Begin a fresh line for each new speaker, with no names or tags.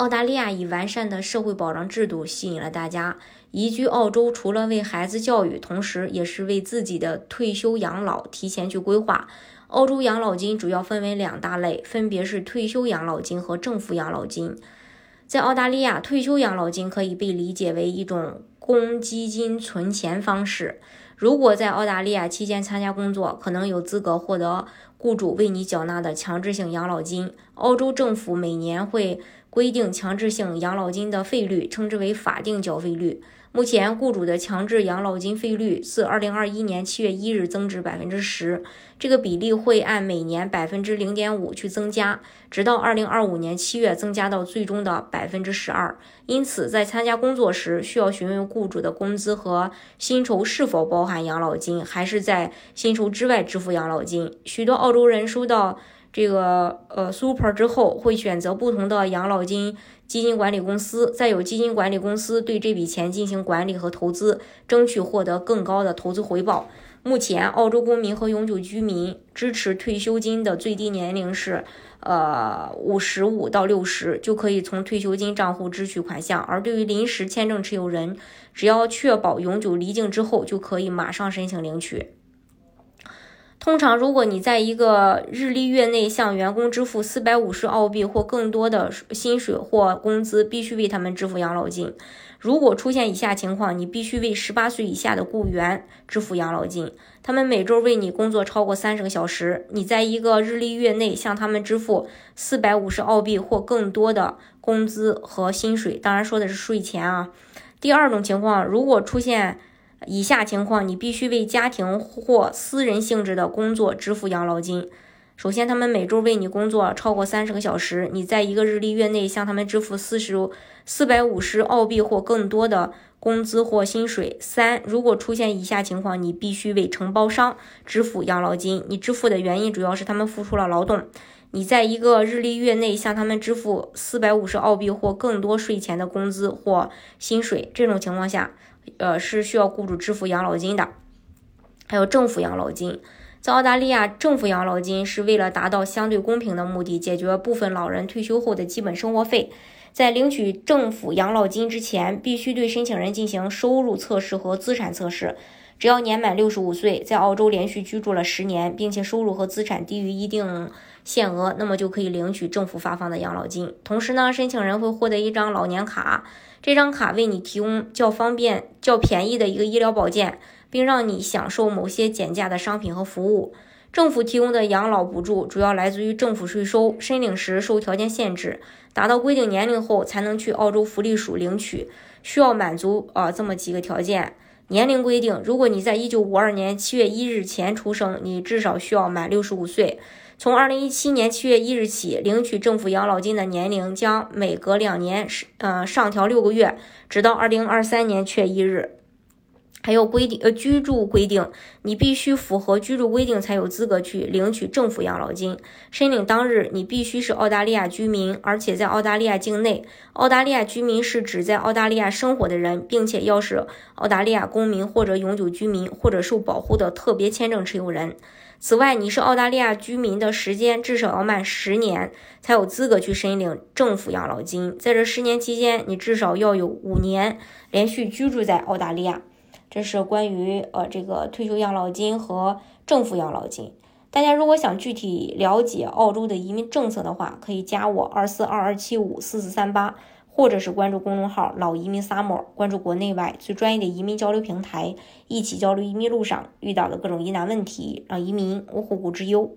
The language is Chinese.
澳大利亚以完善的社会保障制度吸引了大家移居澳洲，除了为孩子教育，同时也是为自己的退休养老提前去规划。澳洲养老金主要分为两大类，分别是退休养老金和政府养老金。在澳大利亚，退休养老金可以被理解为一种公积金存钱方式。如果在澳大利亚期间参加工作，可能有资格获得雇主为你缴纳的强制性养老金。澳洲政府每年会规定强制性养老金的费率，称之为法定缴费率。目前，雇主的强制养老金费率自二零二一年七月一日增至百分之十，这个比例会按每年百分之零点五去增加，直到二零二五年七月增加到最终的百分之十二。因此，在参加工作时，需要询问雇主的工资和薪酬是否包含养老金，还是在薪酬之外支付养老金。许多澳洲人收到。这个呃，super 之后会选择不同的养老金基金管理公司，再有基金管理公司对这笔钱进行管理和投资，争取获得更高的投资回报。目前，澳洲公民和永久居民支持退休金的最低年龄是呃五十五到六十，就可以从退休金账户支取款项。而对于临时签证持有人，只要确保永久离境之后，就可以马上申请领取。通常，如果你在一个日历月内向员工支付四百五十澳币或更多的薪水或工资，必须为他们支付养老金。如果出现以下情况，你必须为十八岁以下的雇员支付养老金。他们每周为你工作超过三十个小时，你在一个日历月内向他们支付四百五十澳币或更多的工资和薪水，当然说的是税前啊。第二种情况，如果出现以下情况，你必须为家庭或私人性质的工作支付养老金。首先，他们每周为你工作超过三十个小时，你在一个日历月内向他们支付四十四百五十澳币或更多的工资或薪水。三，如果出现以下情况，你必须为承包商支付养老金。你支付的原因主要是他们付出了劳动。你在一个日历月内向他们支付四百五十澳币或更多税前的工资或薪水。这种情况下。呃，是需要雇主支付养老金的，还有政府养老金。在澳大利亚，政府养老金是为了达到相对公平的目的，解决部分老人退休后的基本生活费。在领取政府养老金之前，必须对申请人进行收入测试和资产测试。只要年满六十五岁，在澳洲连续居住了十年，并且收入和资产低于一定限额，那么就可以领取政府发放的养老金。同时呢，申请人会获得一张老年卡，这张卡为你提供较方便、较便宜的一个医疗保健，并让你享受某些减价的商品和服务。政府提供的养老补助主要来自于政府税收，申领时受条件限制，达到规定年龄后才能去澳洲福利署领取，需要满足啊这么几个条件。年龄规定，如果你在一九五二年七月一日前出生，你至少需要满六十五岁。从二零一七年七月一日起，领取政府养老金的年龄将每隔两年呃上调六个月，直到二零二三年七月一日。还有规定，呃，居住规定，你必须符合居住规定才有资格去领取政府养老金。申领当日，你必须是澳大利亚居民，而且在澳大利亚境内。澳大利亚居民是指在澳大利亚生活的人，并且要是澳大利亚公民或者永久居民或者受保护的特别签证持有人。此外，你是澳大利亚居民的时间至少要满十年，才有资格去申领政府养老金。在这十年期间，你至少要有五年连续居住在澳大利亚。这是关于呃这个退休养老金和政府养老金。大家如果想具体了解澳洲的移民政策的话，可以加我二四二二七五四四三八，或者是关注公众号“老移民 summer”，关注国内外最专业的移民交流平台，一起交流移民路上遇到的各种疑难问题，让移民无后顾之忧。